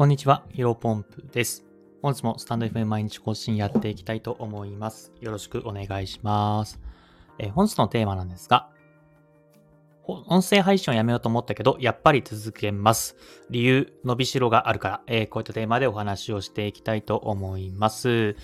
こんにちは、ヒロポンプです。本日もスタンド FM 毎日更新やっていきたいと思います。よろしくお願いします。え、本日のテーマなんですが、音声配信をやめようと思ったけど、やっぱり続けます。理由、伸びしろがあるから、えー、こういったテーマでお話をしていきたいと思います。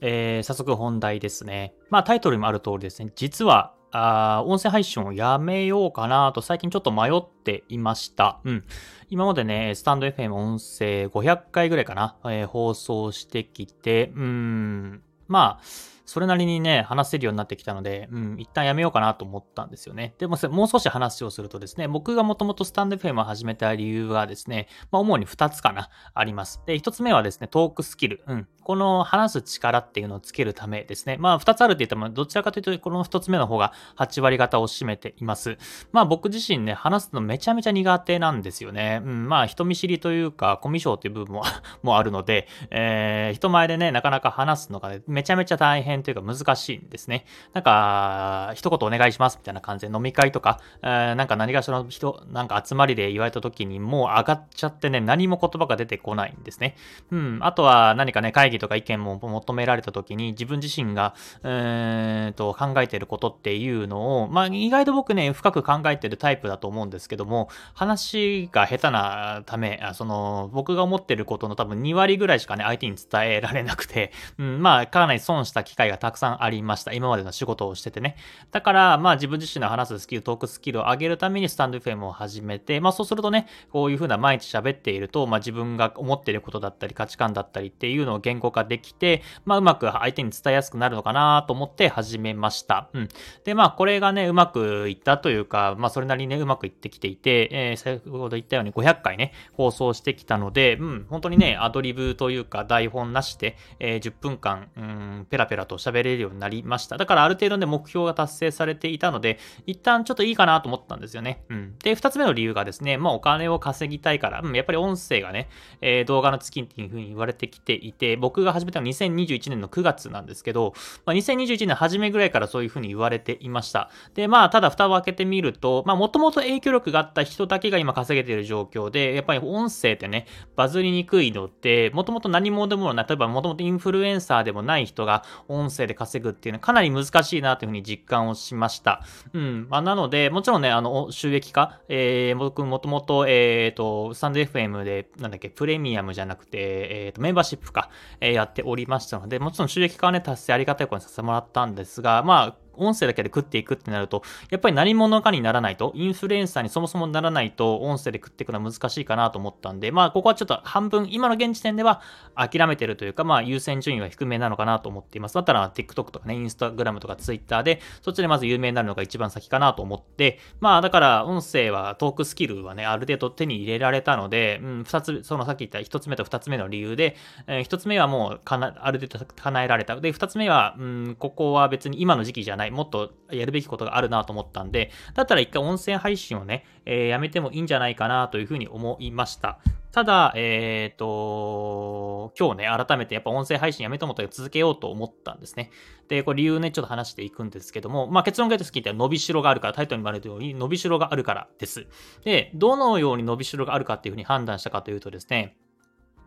えー、早速本題ですね。まあタイトルにもある通りですね、実はあ音声配信をやめようかなと最近ちょっと迷っていました。うん。今までね、スタンド FM 音声500回ぐらいかな、えー、放送してきて、うん、まあ、それなりにね、話せるようになってきたので、うん、一旦やめようかなと思ったんですよね。でも、もう少し話をするとですね、僕がもともとスタンド FM を始めた理由はですね、まあ、主に2つかな、あります。で、1つ目はですね、トークスキル。うん。この話す力っていうのをつけるためですね。まあ、2つあるって言っても、どちらかというと、この1つ目の方が8割方を占めています。まあ、僕自身ね、話すのめちゃめちゃ苦手なんですよね。うん、まあ、人見知りというか、コミュ障という部分も もあるので、えー、人前でね、なかなか話すのがね、めちゃめちゃ大変というか難しいんですね。なんか、一言お願いしますみたいな感じで飲み会とか、えー、なんか何かしらの人、なんか集まりで言われた時にもう上がっちゃってね、何も言葉が出てこないんですね。うん。あとは何かね、会議とか意見も求められた時に自分自身が、えー、と考えてることっていうのを、まあ意外と僕ね、深く考えてるタイプだと思うんですけども、話が下手なため、その、僕が思ってることの多分2割ぐらいしかね、相手に伝えられなくて、うん、まあかなり損した機会がたくさんありました。今までの仕事をしててね。だから、まあ自分自身の話すスキル、トークスキルを上げるためにスタンド FM を始めて、まあそうするとね、こういうふうな毎日喋っていると、まあ自分が思っていることだったり価値観だったりっていうのを言語化できて、まあうまく相手に伝えやすくなるのかなと思って始めました。うん。で、まあこれがね、うまくいったというか、まあそれなりにね、うまくいってきていて、えー、先ほど言ったように500回ね、放送してきたので、うん、本当にね、アドリブというか台本なしで、えー、10分間、うん、ペラペラと喋れるようになりました。だからある程度ね、目標が達成されていたので、一旦ちょっといいかなと思ったんですよね。うん。で、二つ目の理由がですね、まあお金を稼ぎたいから、うん、やっぱり音声がね、えー、動画の月っていう風に言われてきていて、僕が始めたのは2021年の9月なんですけど、まあ、2021年初めぐらいからそういう風に言われていました。で、まあ、ただ蓋を開けてみると、まあ、もともと影響力があった人だけが今稼げている状況で、やっぱり音声ってね、バズりにくいのって、もともと何者でもない、例えばもともとインフルエンサーでもない人が音音声で稼ぐっていうのはかなり難しいなというふうに実感をしました。うん。まあ、なので、もちろんね、あの、収益化、えー、僕もともと、えっ、ー、と、スタンド FM で、なんだっけ、プレミアムじゃなくて、えっ、ー、と、メンバーシップか、えー、やっておりましたので、もちろん収益化はね、達成ありがたいことにさせてもらったんですが、まあ、音声だけで食っていくってなると、やっぱり何者かにならないと、インフルエンサーにそもそもならないと、音声で食っていくのは難しいかなと思ったんで、まあ、ここはちょっと半分、今の現時点では諦めてるというか、まあ、優先順位は低めなのかなと思っています。だったら、TikTok とかね、Instagram とか Twitter で、そっちでまず有名になるのが一番先かなと思って、まあ、だから、音声は、トークスキルはね、ある程度手に入れられたので、うん、二つ、そのさっき言った一つ目と二つ目の理由で、えー、一つ目はもうかな、ある程度叶えられた。で、二つ目は、うん、ここは別に今の時期じゃない、もっとやるべきことがあるなと思ったんで、だったら一回音声配信をね、えー、やめてもいいんじゃないかなというふうに思いました。ただ、えっ、ー、と、今日ね、改めてやっぱ音声配信やめと思ったら続けようと思ったんですね。で、これ理由ね、ちょっと話していくんですけども、まあ結論が言うと好きって伸びしろがあるから、タイトルにもあるように伸びしろがあるからです。で、どのように伸びしろがあるかっていうふうに判断したかというとですね、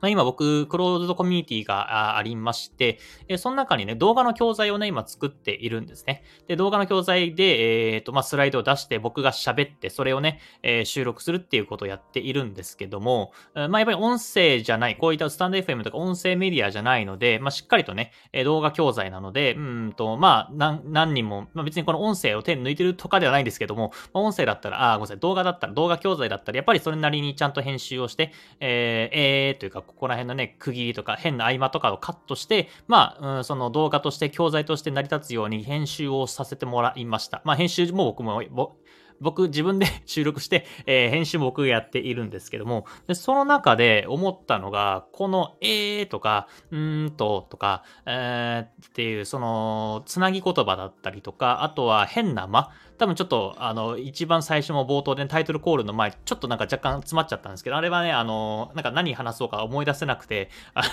まあ、今僕、クローズドコミュニティがありまして、えその中にね、動画の教材をね、今作っているんですね。で、動画の教材で、えっ、ー、と、まあ、スライドを出して僕が喋って、それをね、えー、収録するっていうことをやっているんですけども、まあ、やっぱり音声じゃない、こういったスタンド FM とか音声メディアじゃないので、まあ、しっかりとね、動画教材なので、うんと、まあ、何、人も、まあ、別にこの音声を手に抜いてるとかではないんですけども、まあ、音声だったら、あ、ごめんなさい、動画だったら、動画教材だったら、やっぱりそれなりにちゃんと編集をして、えー、えー、というか、ここら辺のね、区切りとか変な合間とかをカットして、まあ、うん、その動画として教材として成り立つように編集をさせてもらいました。まあ、編集も僕も、僕自分で 収録して、えー、編集も僕がやっているんですけども、でその中で思ったのが、このえーとか、うーんととか、えー、っていう、その、つなぎ言葉だったりとか、あとは変な間、多分ちょっと、あの、一番最初も冒頭でタイトルコールの前、ちょっとなんか若干詰まっちゃったんですけど、あれはね、あの、なんか何話そうか思い出せなくて、あ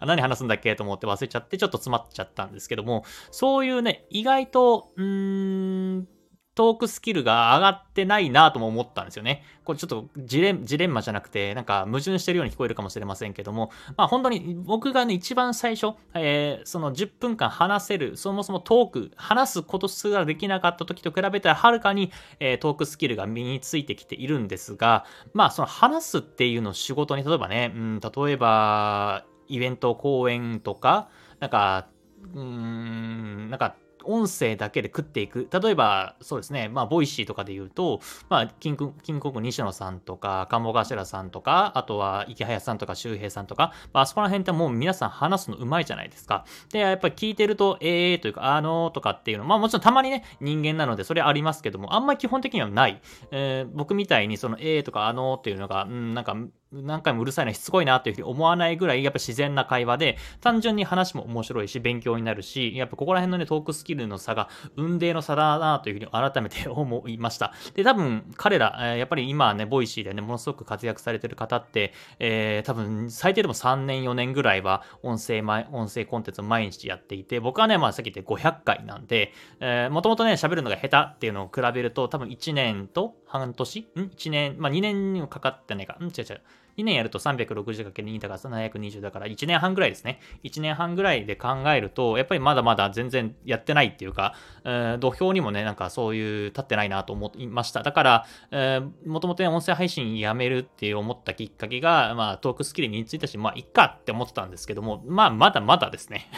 の、何話すんだっけ？と思って忘れちゃって、ちょっと詰まっちゃったんですけども、そういうね、意外と、うーん、トークスキルが上がってないなとも思ったんですよね。これちょっとジレジレンマじゃなくて、なんか矛盾してるように聞こえるかもしれませんけども、まあ本当に僕がね、一番最初、えー、その10分間話せる、そもそもトーク、話すことすらできなかった時と比べたらはるかに、えー、トークスキルが身についてきているんですが、まあその話すっていうのを仕事に、例えばね、うん、例えば、イベント、講演とか、なんか、うーん、なんか、音声だけで食っていく。例えば、そうですね、まあ、ボイシーとかで言うと、まあ、キング、キングコング西野さんとか、鴨頭さんとか、あとはイケハヤさんとか周平さんとか、まあ、あそこら辺ってもう皆さん話すのうまいじゃないですか。で、やっぱり聞いてると、えーというか、あのーとかっていうの、まあもちろんたまにね、人間なのでそれありますけども、あんまり基本的にはない。えー、僕みたいにその、えーとか、あのーっていうのが、うん、なんか、何回もうるさいなしつこいなっていうふうに思わないぐらいやっぱ自然な会話で単純に話も面白いし勉強になるしやっぱここら辺のねトークスキルの差が雲泥の差だなというふうに改めて思いました。で多分彼らやっぱり今ねボイシーでねものすごく活躍されてる方って、えー、多分最低でも3年4年ぐらいは音声音声コンテンツを毎日やっていて僕はねまあさっき言って500回なんでえもともとね喋るのが下手っていうのを比べると多分1年と半年？ん ?1 年？まあ2年にもかかってないかん？違う違う2年やると 360×2 だから720だから1年半ぐらいですね。1年半ぐらいで考えると、やっぱりまだまだ全然やってないっていうか、えー、土俵にもね、なんかそういう立ってないなと思いました。だから、えー、もともとね音声配信やめるって思ったきっかけが、まあトークスキルについたし、まあいっかって思ってたんですけども、まあまだまだですね。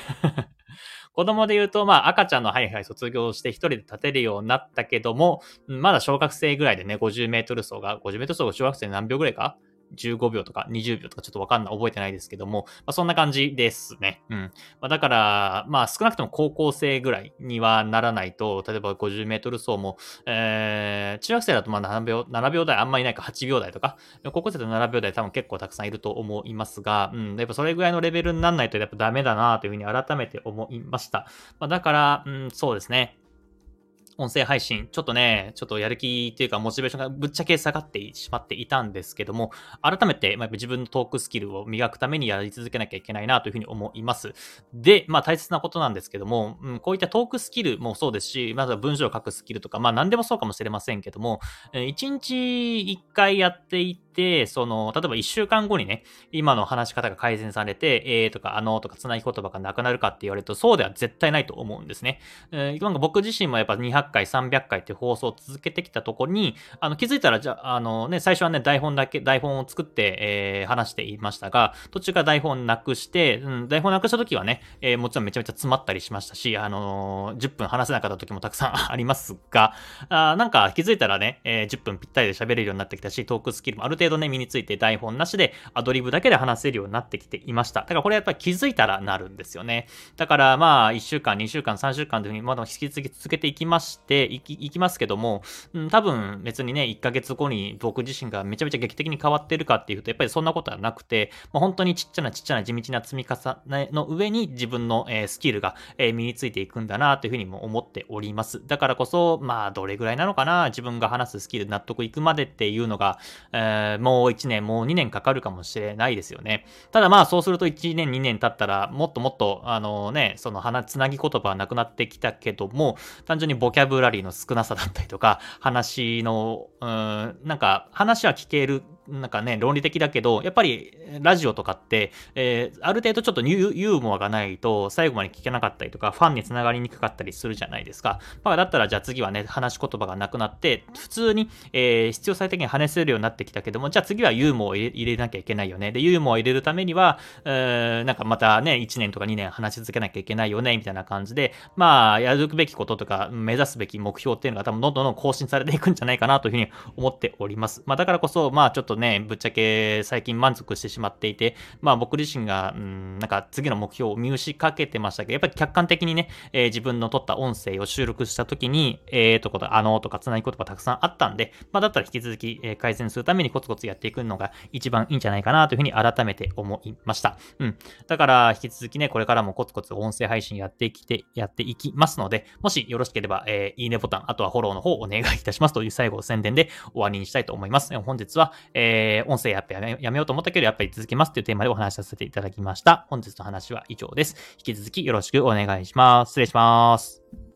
子供で言うと、まあ赤ちゃんのハイハイ卒業して一人で立てるようになったけども、まだ小学生ぐらいでね、50メートル走が、50メートル走が小学生何秒ぐらいか15秒とか20秒とかちょっとわかんない、覚えてないですけども、まあ、そんな感じですね。うん。まあ、だから、まあ少なくとも高校生ぐらいにはならないと、例えば50メートル走も、えー、中学生だとまあ7秒、7秒台あんまりいないか8秒台とか、高校生だと7秒台多分結構たくさんいると思いますが、うん、やっぱそれぐらいのレベルにならないとやっぱダメだなというふうに改めて思いました。まあ、だから、うん、そうですね。音声配信、ちょっとね、ちょっとやる気っていうか、モチベーションがぶっちゃけ下がってしまっていたんですけども、改めて、まあ、自分のトークスキルを磨くためにやり続けなきゃいけないなというふうに思います。で、まあ大切なことなんですけども、うん、こういったトークスキルもそうですし、まずは文章を書くスキルとか、まあ何でもそうかもしれませんけども、1日1回やっていて、て、その、例えば1週間後にね、今の話し方が改善されて、えーとか、あのとか、つなぎ言葉がなくなるかって言われると、そうでは絶対ないと思うんですね。えー、なんか僕自身もやっぱ200回、300回って放送を続けてきたところに、あの、気づいたら、じゃあ、のね、最初はね、台本だけ、台本を作って、えー、話していましたが、途中から台本なくして、うん、台本なくした時はね、えー、もちろんめちゃめちゃ詰まったりしましたし、あのー、10分話せなかった時もたくさんありますが、あなんか気づいたらね、えー、10分ぴったりで喋れるようになってきたし、トークスキルもある程度ね、身について台本なしでアドリブだけで話せるようになってきていました。だからこれやっぱり気づいたらなるんですよね。だからまあ1週間、2週間、3週間というふうにまだ引き続き続けていきまして、いきいきますけども、うん、多分別にね、1ヶ月後に僕自身がめちゃめちゃ劇的に変わってるかっていうと、やっぱりそんなことはなくて、まあ、本当にちっちゃなちっちゃな地道な積み重ねの上に自分の、え、スキルが、え、身についていくんだなというふうにも思っております。だからこそ、まあどれぐらいなのかな、自分が話すスキル納得いくまでっていうのが、えー、もう1年、もう2年かかるかもしれないですよね。ただまあそうすると1年2年経ったらもっともっとあのね、その話、つなぎ言葉はなくなってきたけども、単純にボキャブラリーの少なさだったりとか、話の、うん、なんか話は聞けるなんかね、論理的だけど、やっぱりラジオとかって、えー、ある程度ちょっとユーモアがないと最後まで聞けなかったりとか、ファンにつながりにくかったりするじゃないですか。まあ、だったらじゃあ次はね、話し言葉がなくなって、普通に、えー、必要最適に話せるようになってきたけども、じゃあ次はユーモアを入れなきゃいけないよね。で、ユーモアを入れるためには、えー、なんかまたね、1年とか2年話し続けなきゃいけないよね、みたいな感じで、まあ、やるべきこととか、目指すべき目標っていうのが多分どんどん更新されていくんじゃないかなというふうに思っております。まあ、だからこそ、まあちょっとね、ぶっちゃけ最近満足してしまっていて、まあ僕自身が、うん、なんか次の目標を見失かけてましたけど、やっぱり客観的にね、えー、自分の撮った音声を収録した時に、えーとこと、あのーとかつなぎ言葉たくさんあったんで、まあだったら引き続き、え、改善するためにコツコツやっていくのが一番いいんじゃないかなというふうに改めて思いました。うん。だから引き続きね、これからもコツコツ音声配信やってきて、やっていきますので、もしよろしければ、えー、いいねボタン、あとはフォローの方お願いいたしますという最後宣伝で終わりにしたいと思います。本日は、えー、音声やっぱやめようと思ったけど、やっぱり続けますというテーマでお話しさせていただきました。本日の話は以上です。引き続きよろしくお願いします。失礼します。